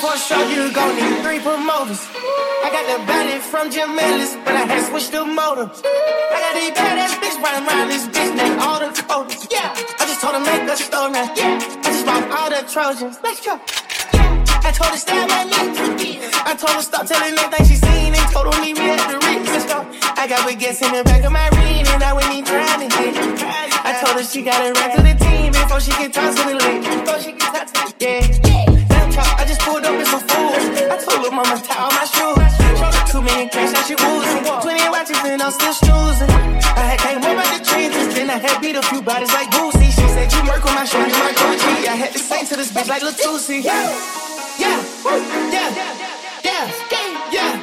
For show, you gon' need three promoters. I got the body from Jim Ellis, but I had switched the motor. I got these badass bitch riding around this bitch named all the coders. Yeah, I just told her make a store now. Yeah, I just bought all the Trojans. Let's go. Yeah, I told her stay my me. I told her stop telling everything she seen and told her meet me at the Ritz. Let's go. I got baguettes in the back of my ring and I wouldn't even trying to hit. I told her she got to run to the team before she can toss to the league. Before she can toss to the yeah. Just pulled up with some fools. I told her mama tie all my shoes. Showed her two million cash, now she woozing. Twenty watches and I'm still snoozing. I had came up out the trenches, then I had beat a few bodies like Boosie. She said you work on my show, my Gucci. I had to sing to this bitch like Latusi. Yeah, yeah, yeah, yeah, yeah,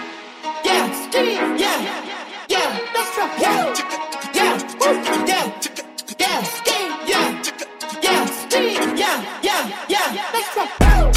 yeah, yeah, yeah, yeah. Let's go. Yeah, yeah, yeah, yeah, yeah, yeah, yeah, yeah, yeah. Let's go.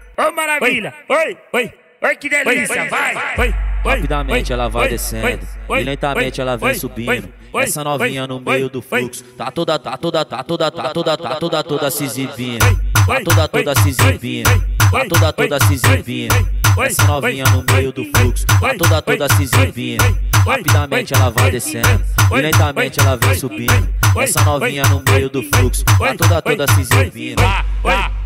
Ô maravilha! oi, oi, Oi que delícia! Vai! oi, Rapidamente ela vai descendo e lentamente ela vem subindo. Essa novinha no meio do fluxo, tá toda, tá toda, tá toda, tá toda, tá toda, toda se exibindo. Tá toda, toda se exibindo. Tá toda, toda se exibindo. Essa novinha no meio do fluxo, tá toda, toda se exibindo. Rapidamente ela vai descendo e lentamente ela vem subindo. Essa novinha no meio do fluxo, tá toda, toda se exibindo.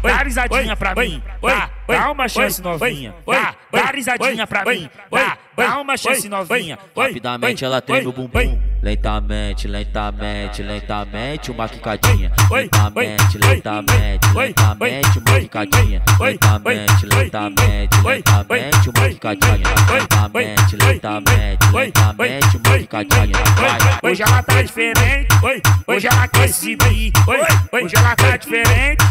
Dá, risadinha pra mim. Dá, dá uma chance novinha. Dá, dá risadinha pra mim. Dá, dá uma chance novinha. Rapidamente ela treme o bumbum. Lentamente, lentamente, lentamente, uma quicadinha. Lentamente, lentamente, lentamente, uma quicadinha. Lentamente, lentamente, lentamente, uma quicadinha. Lentamente, lentamente, lentamente, uma quicadinha. Hoje ela tá diferente. Hoje ela quer se exibir. Hoje ela tá diferente.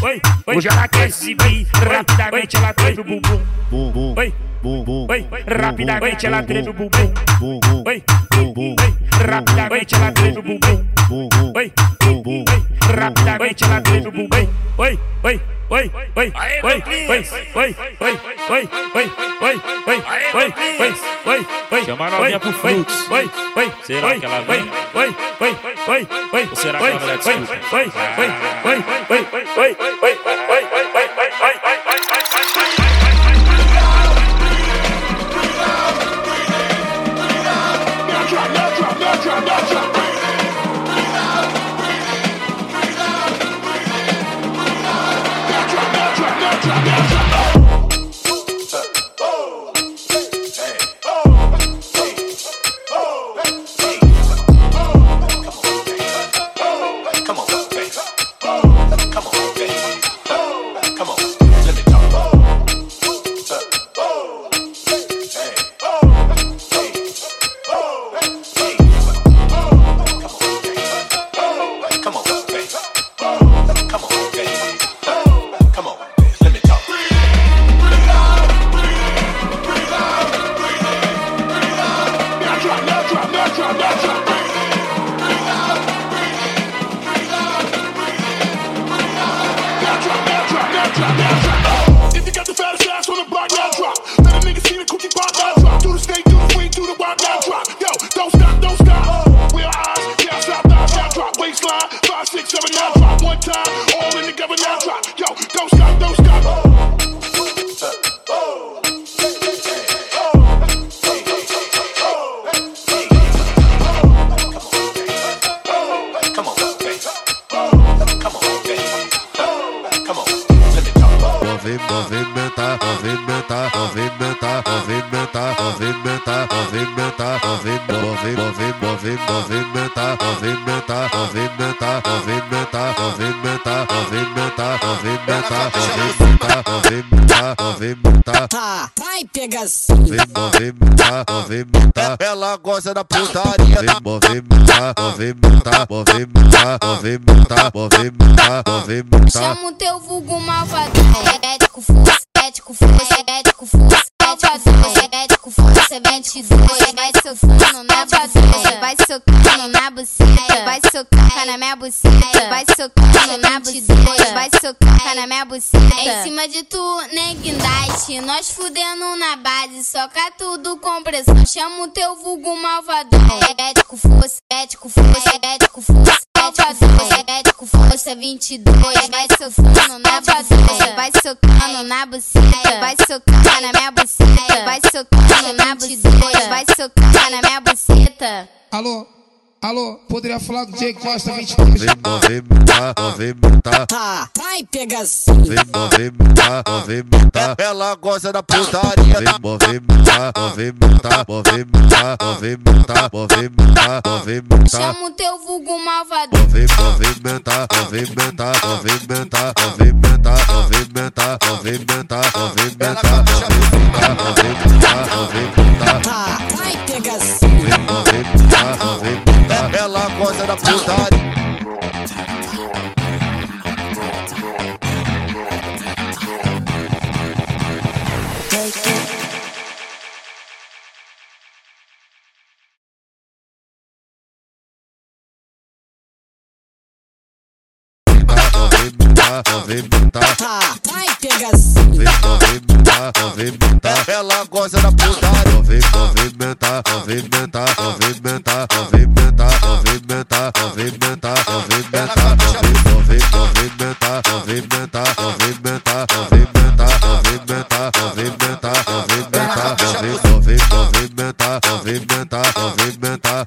Hoje ela quer se exibir. Rapidamente ela treme o bumbum. Bum, bum, bum, bum. Rapidamente ela treme o bumbum. Bum, bum, bum, bum. Rapidamente ela treme o bumbum. Bum, bum, bum, bum. Rapidamente ela treme o bumbum. oi, oi, oi, oi, oi, oi, oi, oi, oi, oi, oi, oi, oi, oi, oi, oi, oi, Chama a novinha pro fluxo. Oi, oi, Será oi, que ela vem? Oi, oi, oi, oi, Ou será que oi, ela vai oi, oi, oi, oi, oi, oi, oi, oi, oi, oi, oi, oi, Ela gosta da putaria. Movimenta, movimenta, movimenta, movimenta, movimenta, movimenta. Chama o teu vulgo malvadão. Ético força, ético força, ético força. Ético força, 22 Vai socando na buceta Vai socando na buceta Vai socar na minha buceta Vai socando na buceta Vai socar na minha buceta Em cima de tu, nem guindaste Nós fudendo na base. Soca tudo com pressão. Chama o teu vulgo malvadão. Ético força, ético força, ético força. Ético força. 22 Vai socando na buceta Vai socando na buceta Vai socar na minha buceta Vai socar na buceta, vai socar na minha buceta. Alô, alô, poderia falar do Jake Costa 22? Movimenta, movimenta. Tá, vai pegas. Movimenta, movimenta. Ela gosta da putaria. Movimenta, movimenta, movimenta, movimenta, movimenta, movimenta. Chama o teu vulgo malvadão. Movimenta, movimenta, movimenta, movimenta, movimenta, movimenta, movimenta, movimenta, movimenta, movimenta. Tá, vai pegas. Movimenta, é aquela coisa da putaria. Movimenta, movimenta. Tá, vai pegas. Movimenta, movimenta. Ela gosta da putaria. Movimenta, movimenta, movimenta, movimenta, movimenta, movimenta, movimenta. Movimenta, movimenta, movimenta, movimenta, movimenta, movimenta, movimenta. Movimenta, movimenta, movimenta, movimenta,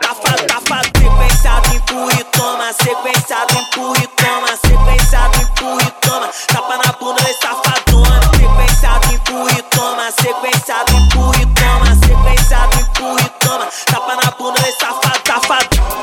Tá tafa, tafa, tá sequenciado, empurra e toma. Sequenciado, empurra e toma. Sequenciado, empurra e toma. Tapa na bunda e safadona. Sequenciado, empurra e toma. Sequenciado, empurra e toma. Sequenciado, empurra e toma. Tapa na bunda e safadona.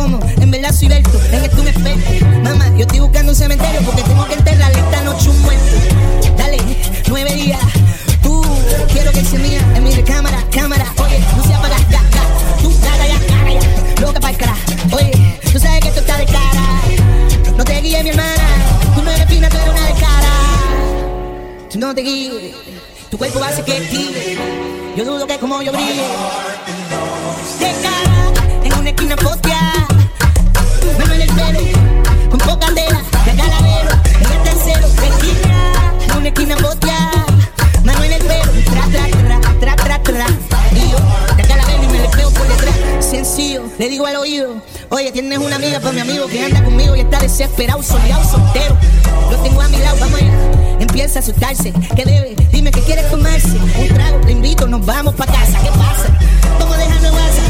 cómo, en verdad soy Berto, en esto me experto. Mamá, yo estoy buscando un cementerio porque tengo que enterrarle esta noche un muerto. Dale, nueve días, tú, quiero que se mía. En mi recámara, cámara, oye, no sea para ya, ya, tú, cara, ya, cara, ya, loca para el cara, oye, tú sabes que esto está de cara, no te guíes, mi hermana, tú no eres fina, tú eres una de cara, tú no te guíes, tu cuerpo hace que estire, yo dudo que como yo brille. Le digo al oído, oye, tienes una amiga para mi amigo que anda conmigo y está desesperado, soleado, soltero. Lo tengo a mi lado, vamos allá. Empieza a asustarse, que debe, dime que quiere tomarse. Un trago, le invito, nos vamos pa' casa, ¿qué pasa? ¿Cómo deja no pasa?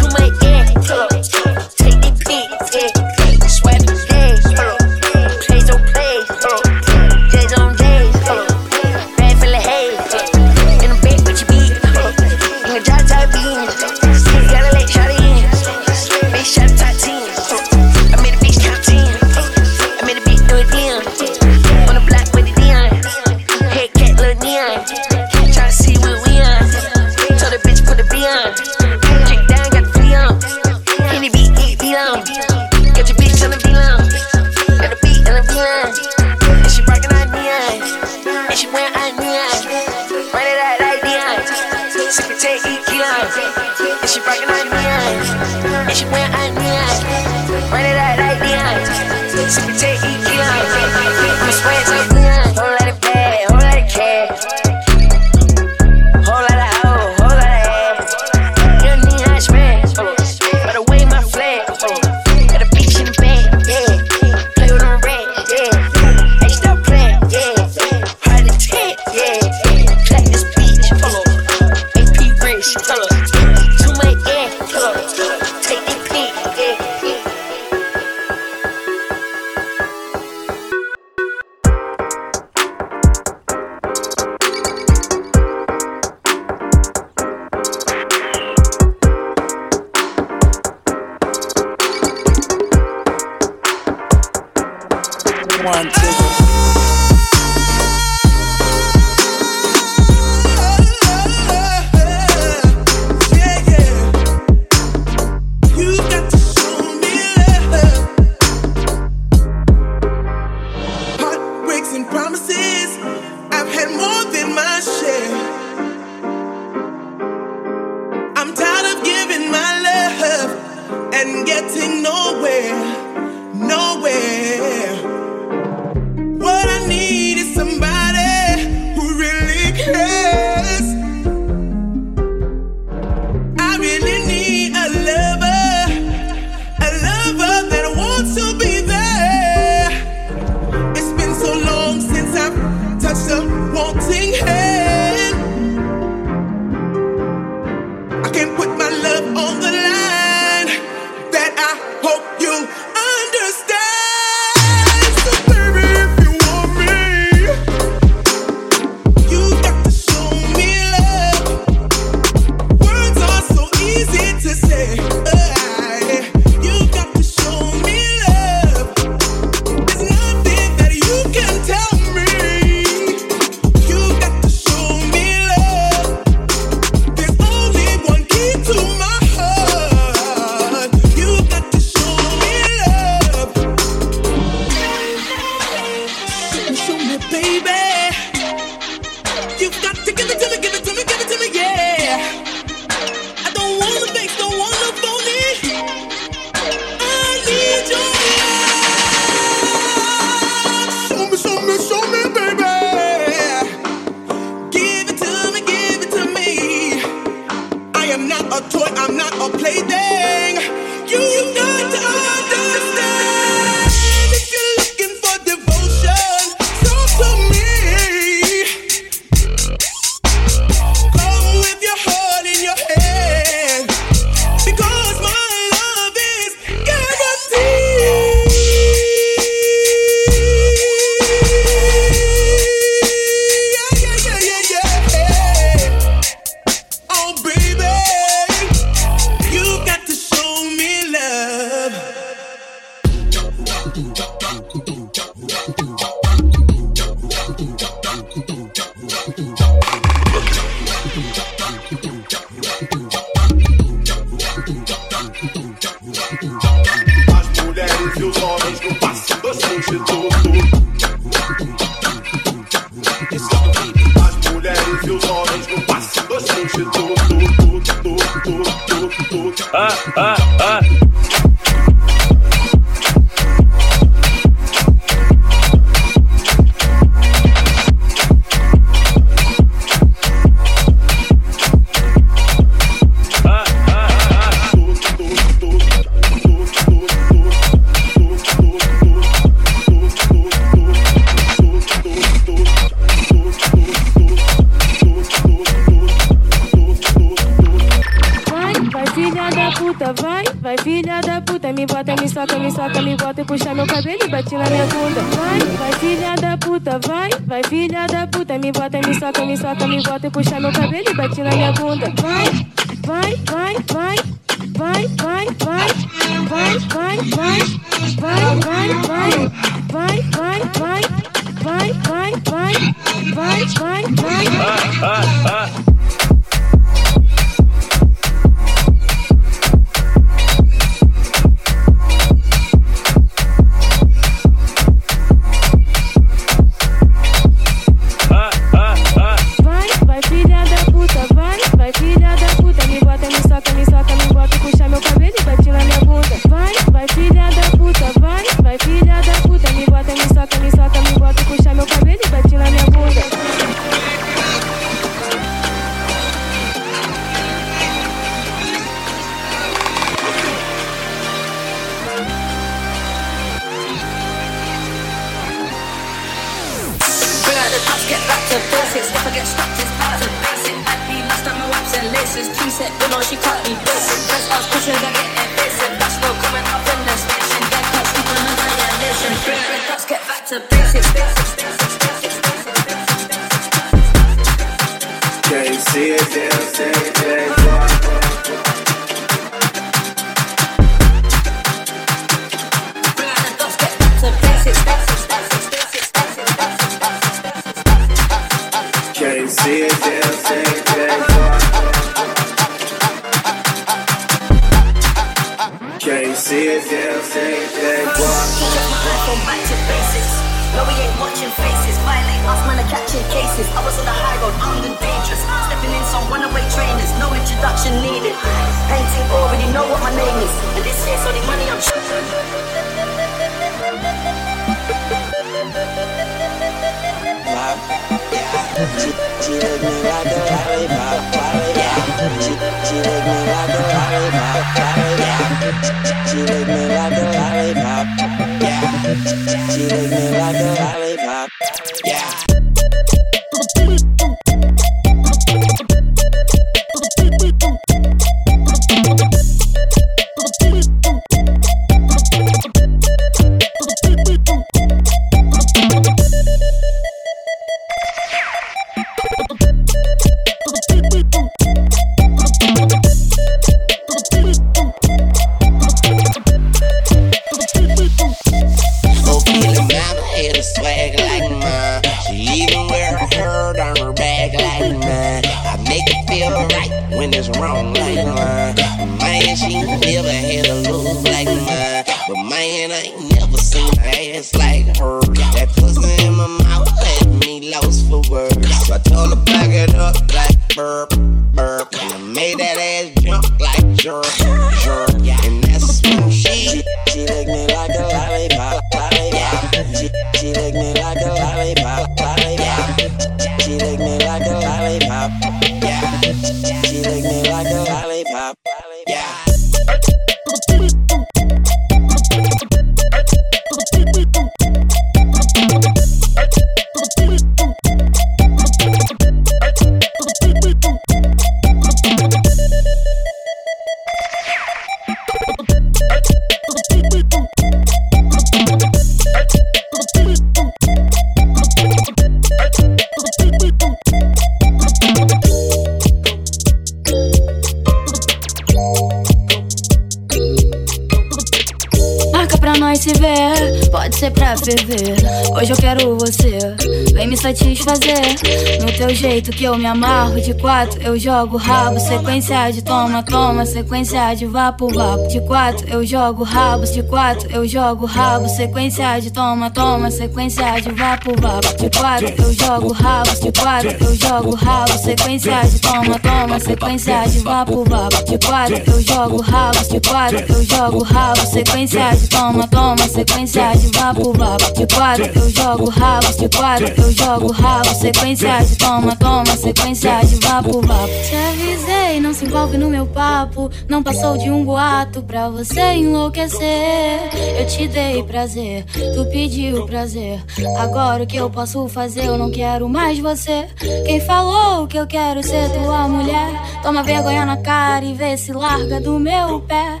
shade. Jeito que eu me amarro, de quatro eu jogo rabo. Sequência de toma, toma, sequência de vapo, vapo. De quatro eu jogo rabos, de quatro eu jogo rabo. Sequência de toma, toma, sequência de vapo, vapo. De quatro eu jogo rabos, de quatro eu jogo rabo. Sequência de toma, toma, sequência de vapo, vapo. De quatro eu jogo rabos, de quatro eu jogo rabo. Sequência de toma, toma, sequência de vapo, vapo. De quatro eu jogo rabos, de quatro eu jogo rabo. Sequência de toma, toma, sequência de vapo, vapo. Te avisei, não se envolve no meu papo. Não passou de um boato pra você enlouquecer. Eu te dei prazer, tu pediu prazer. Agora o que eu posso fazer? Eu não quero mais você. Quem falou que eu quero ser tua mulher? Toma vergonha na cara e vê se larga do meu pé.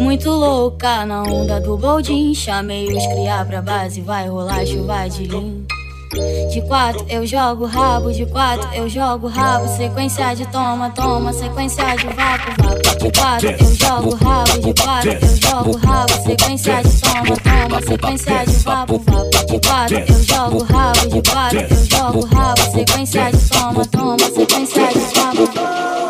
Muito louca na onda do boldin. Chamei os criar pra base, vai rolar chuva de lim. De quatro eu jogo rabo, de quatro eu jogo rabo. Sequência de toma, toma, sequência de vapo, vapo. De quatro eu jogo rabo, de quatro eu jogo rabo. Sequência de toma, toma, sequência de vapo, vapo. De quatro eu jogo rabo, de quatro eu jogo rabo. Sequência de toma, toma, sequência de vapo.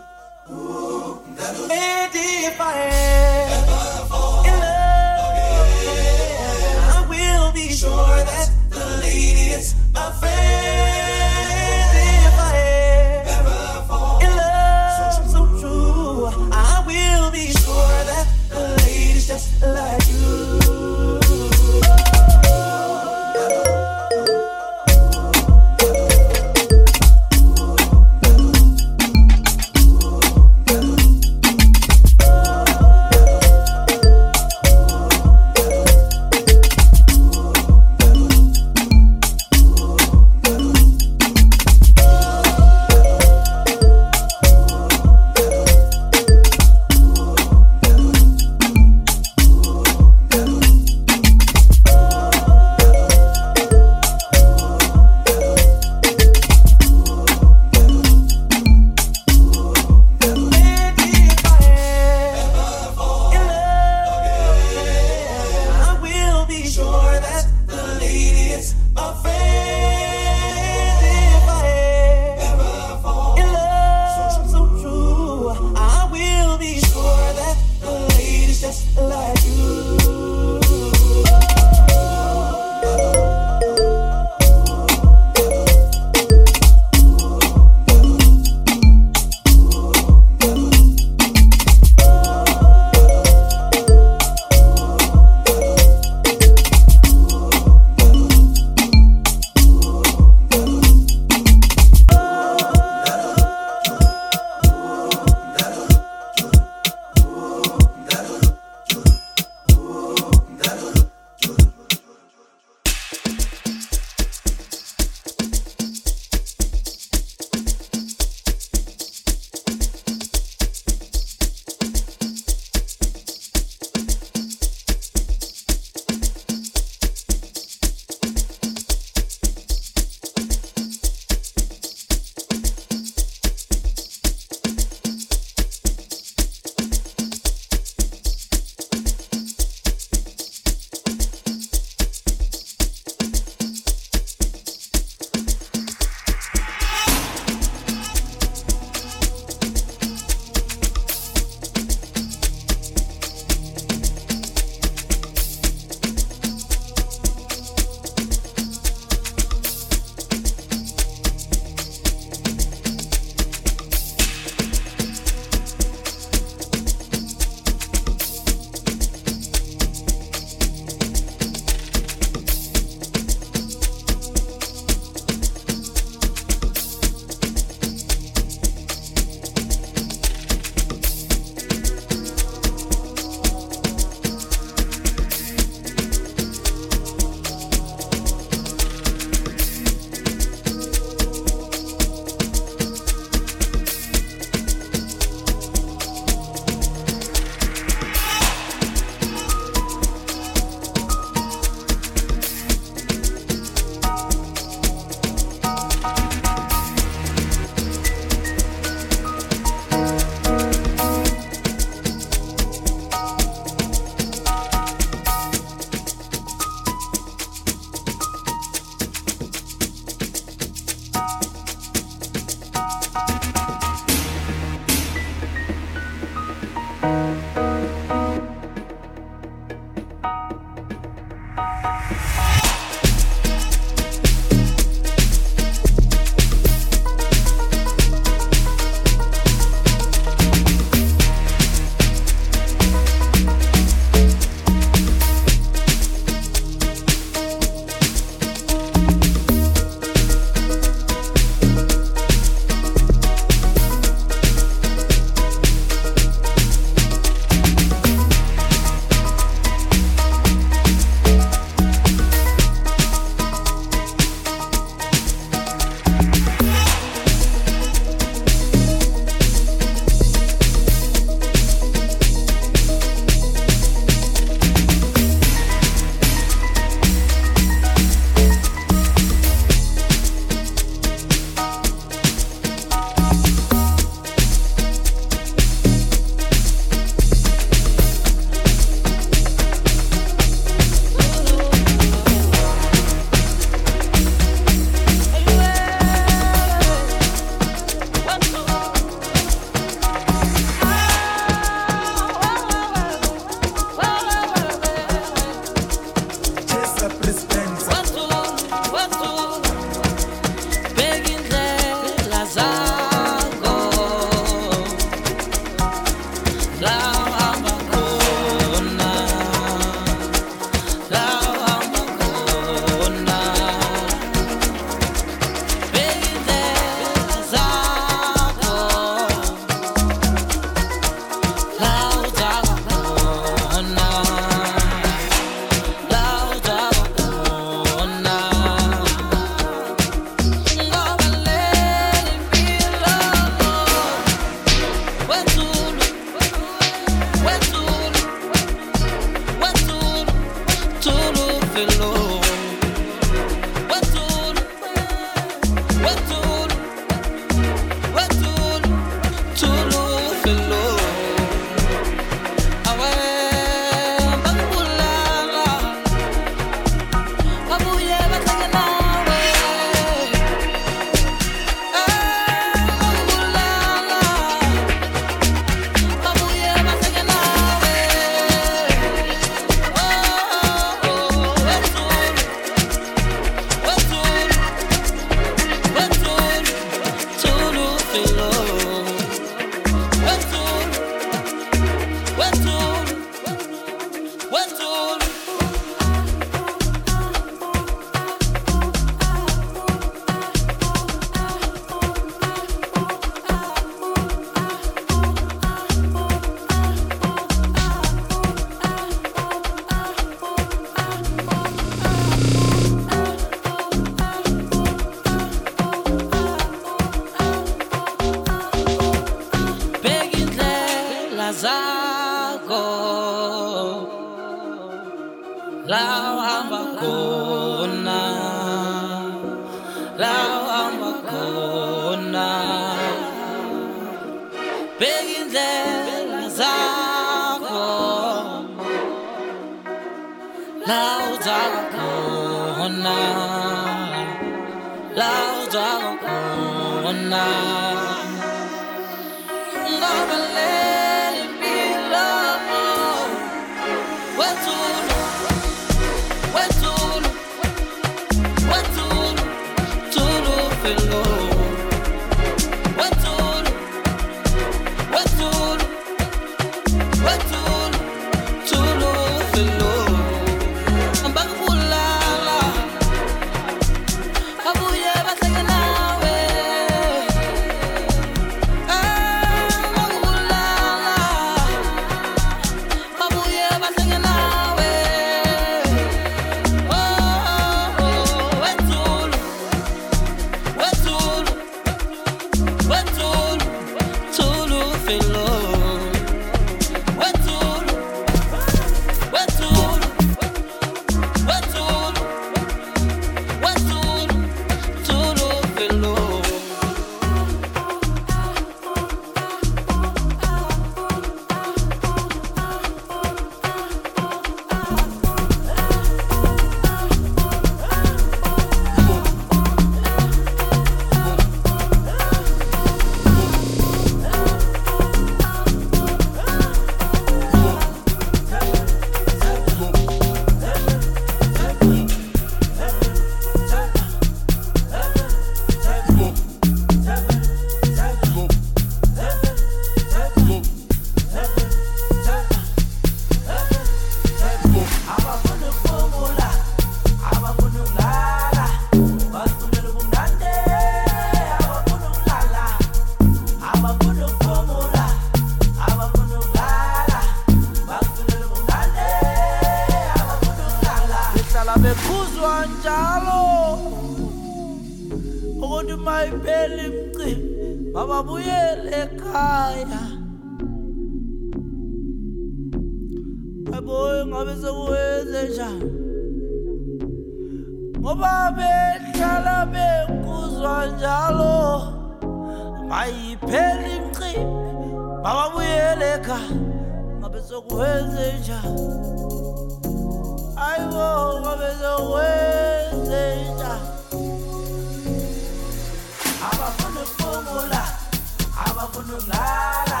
Bafunu lala,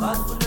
bafunu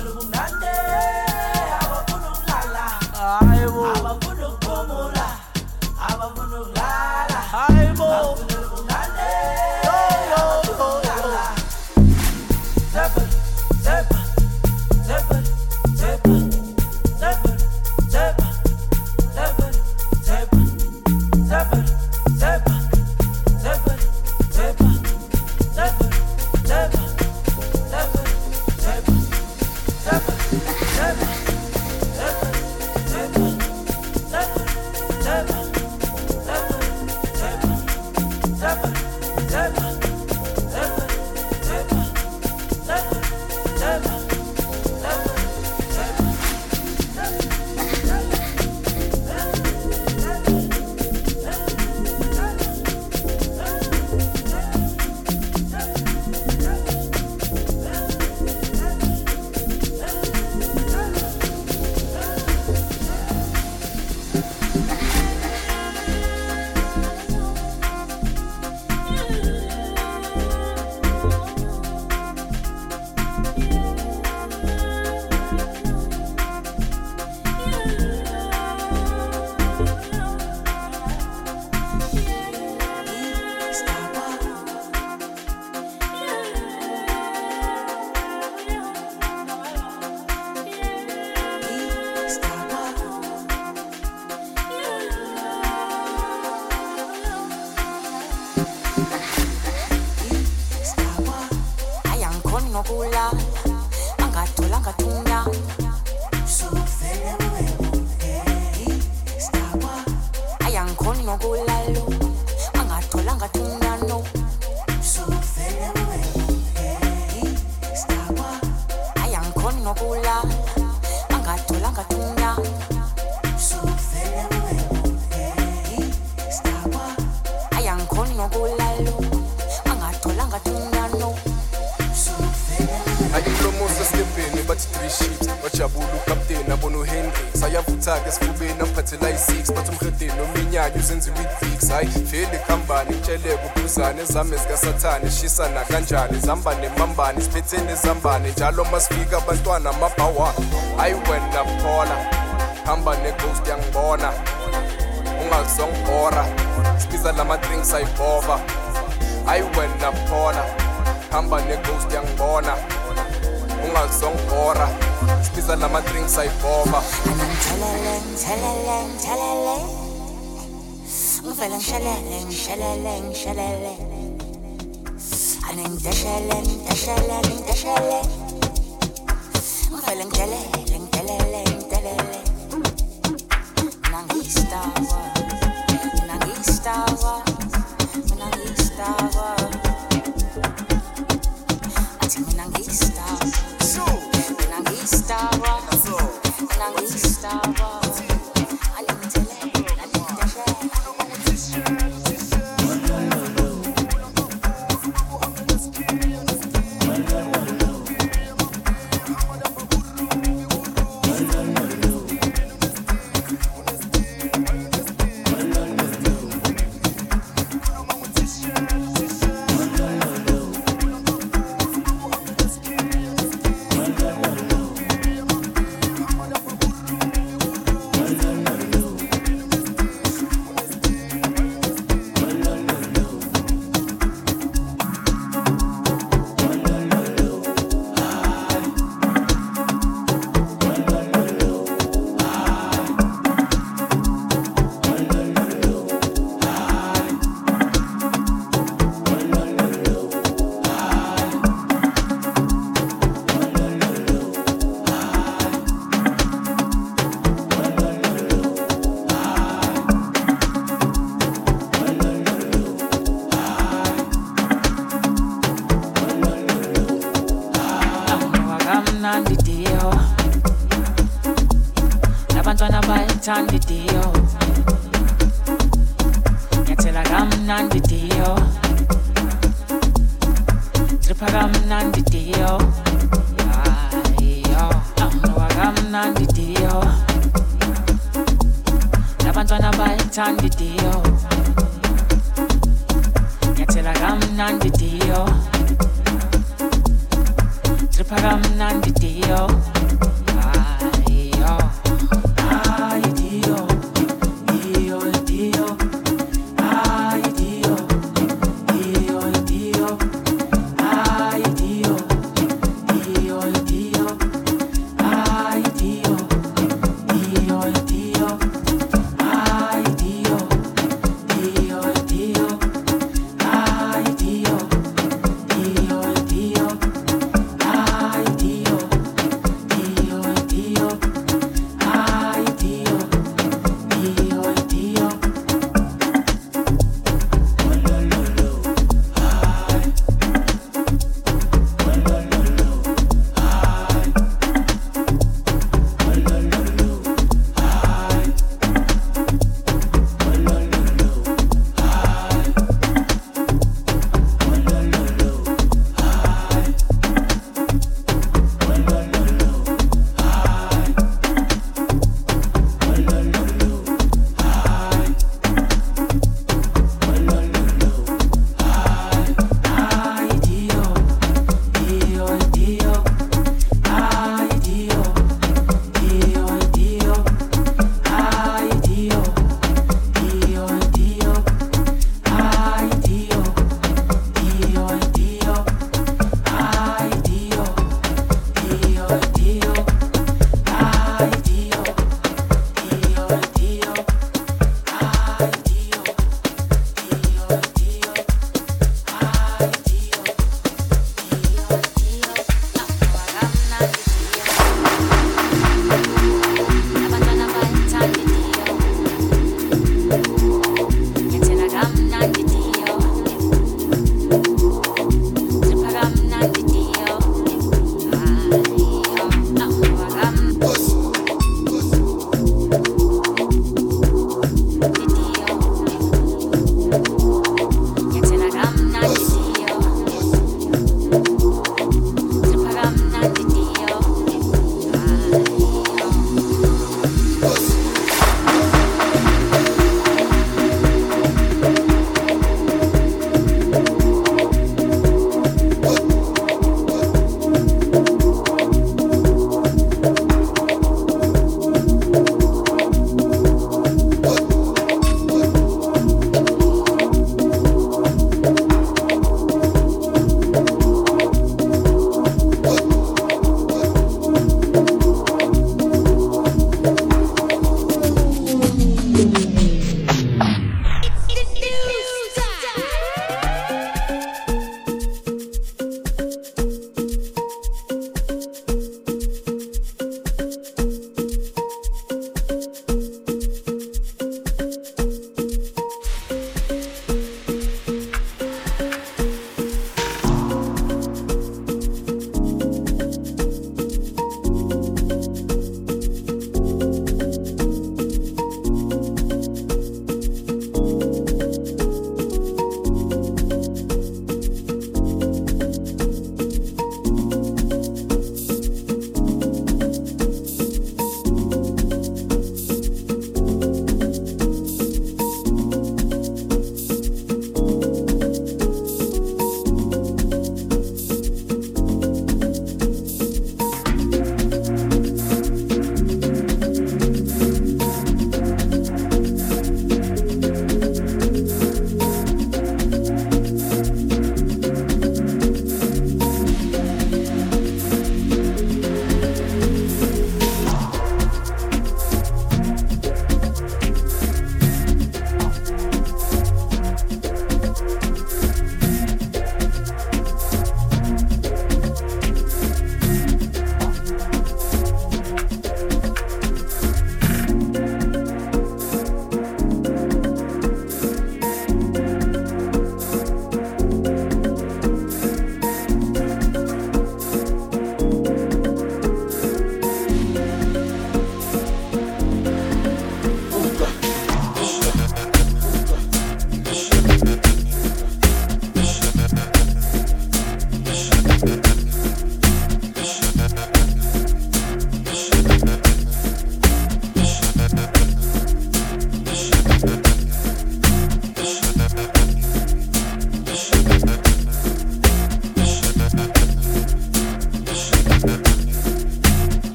ominyanya uzenziwa i-fix hayi vele khambani kutsheleka ubuzane ezami ezikasathane shisana kanjani? Zambane mambane siphetheni ezambane njalo masifika abantwana amabhawa. Hayi wena phola hamba neghost yangibona ungazongibhora sibiza lama-drinks ayibhova. Hayi wena phola hamba neghost yangibona ungazongibhora sibiza lama-drinks ayibhova. I'm feeling shelling, shelling, shelling. I'm in the shelling, the shelling, the shelling. I'm feeling shelling, shelling, shelling. Now he's done.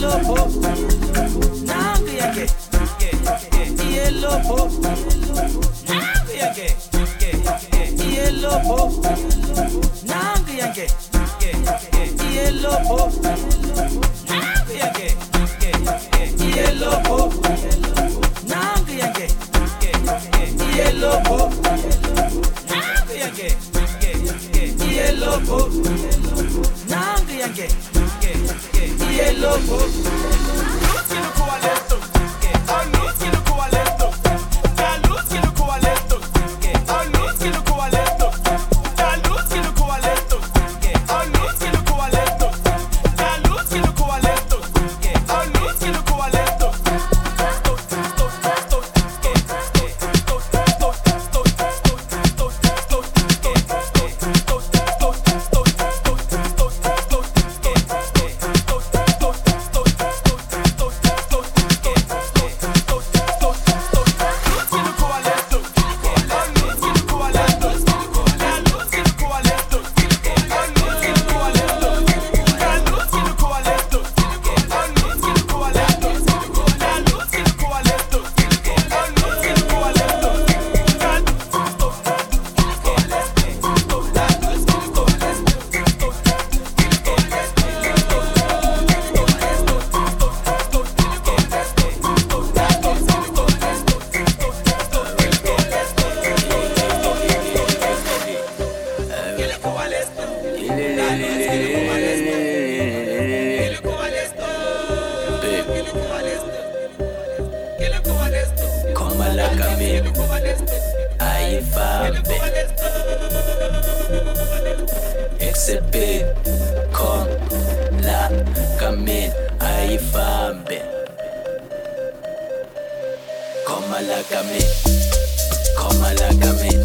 loco, na bieke, yeah, yeah, yeah. alfabe XP con la camin alfabe Coma la camin, coma la camin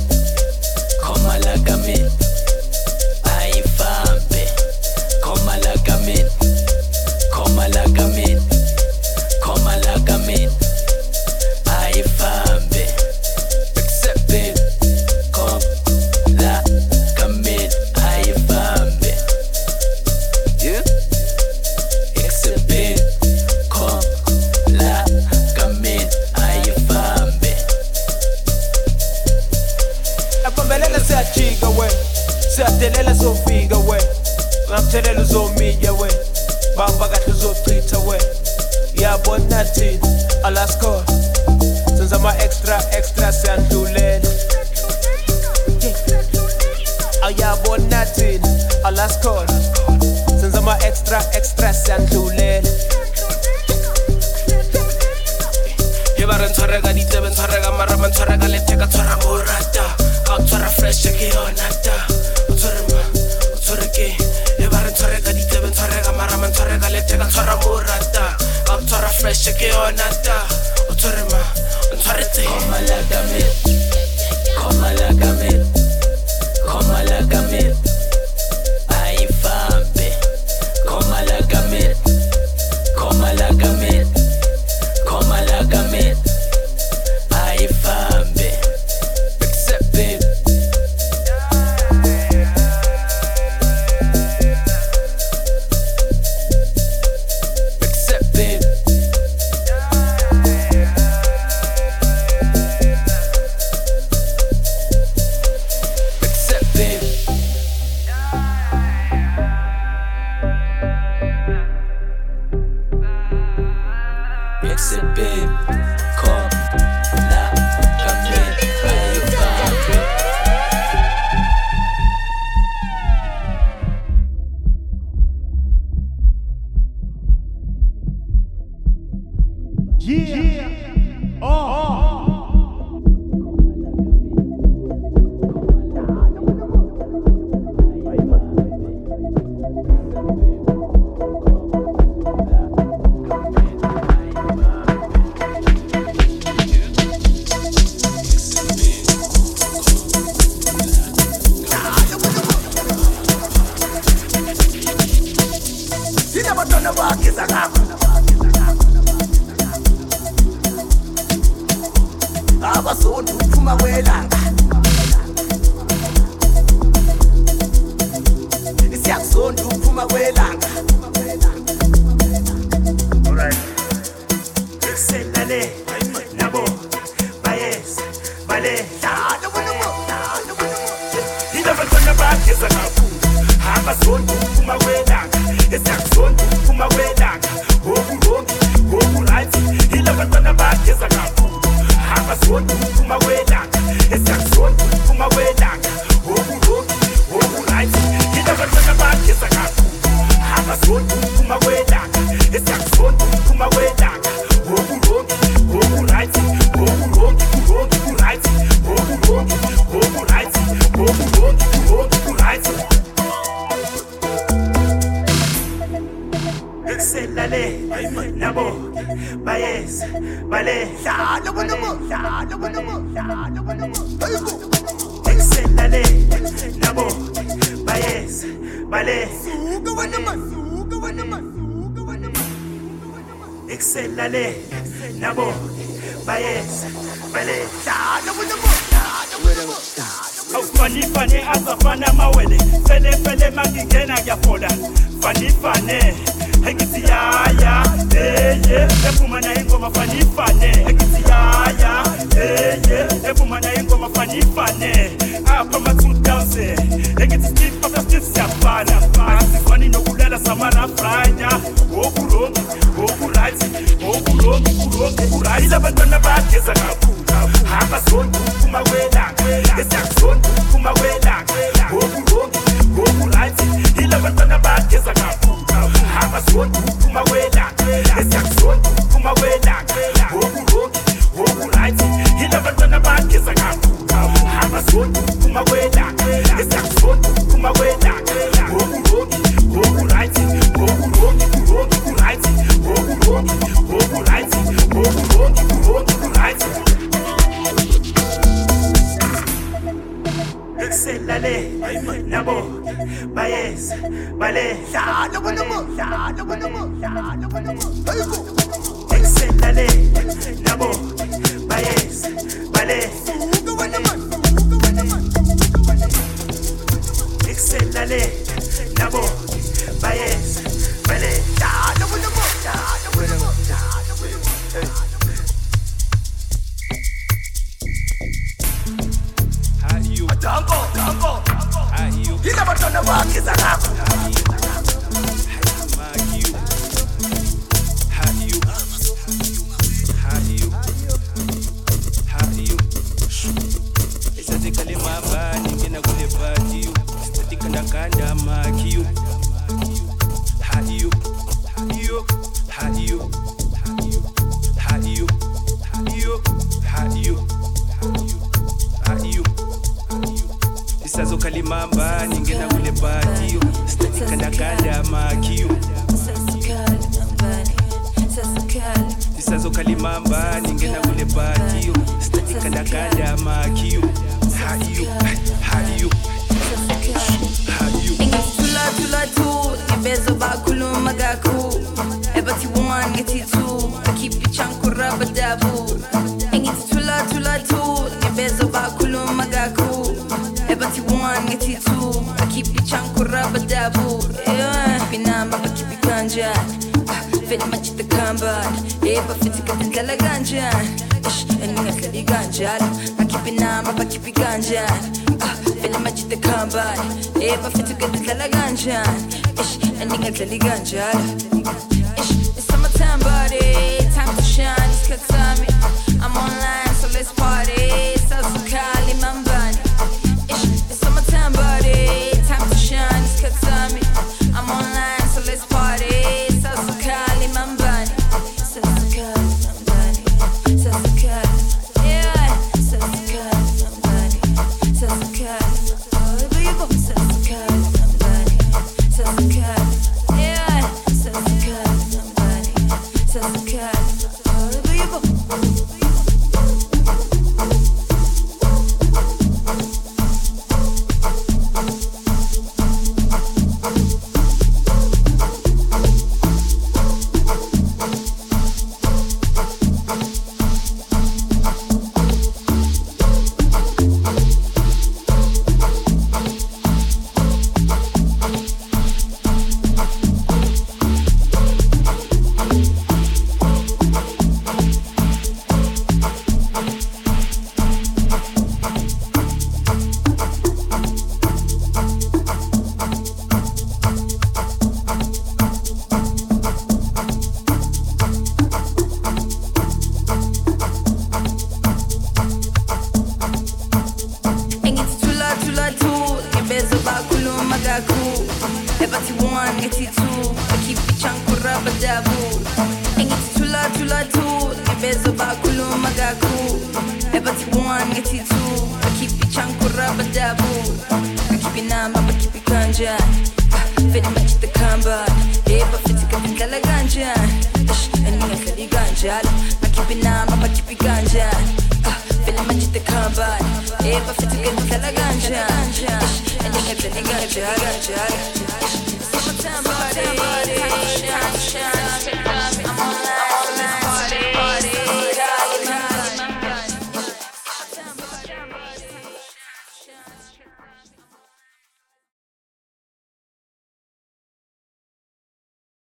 boys. Ballet. Dale, bueno, dale, bueno, dale, bueno. Excelale, nabo, bayes, ballet. Suka wena man, suka wena man, suka wena man. Excelale, nabo, bayes, ballet. Dale, bueno, dale, bueno, dale. Awufanifane azafana mawele, fele fele mangingena ngiyaphola. Fanifane. ekisi yaya eye eh, evuma naye ingoma fanifane ekisi yaya eye eh, evuma naye ingoma fanifane apa matsudanse ekisi stiff after stiff siyafana. Asifani nokulala samarafraya okurongi okuraiti okurongi kurongi kurayila abantwana bageza kakhulu. Abazongi uphuma kwelanga. Esiyakuzongi uphuma kwelanga. Okurongi okuraiti yila abantwana bageza kakhulu akazoni kuphuma kwela esiyakuzoni kuphuma kwela wokuroki wokurayithi e yini abantwana bakhe zakakhulu akazoni kuphuma kwela esiyakuzoni kuphuma kwela selale nabo bayes bale nabo nabo nabo nabo nabo nabo selale nabo bayes bale selale nabo bayes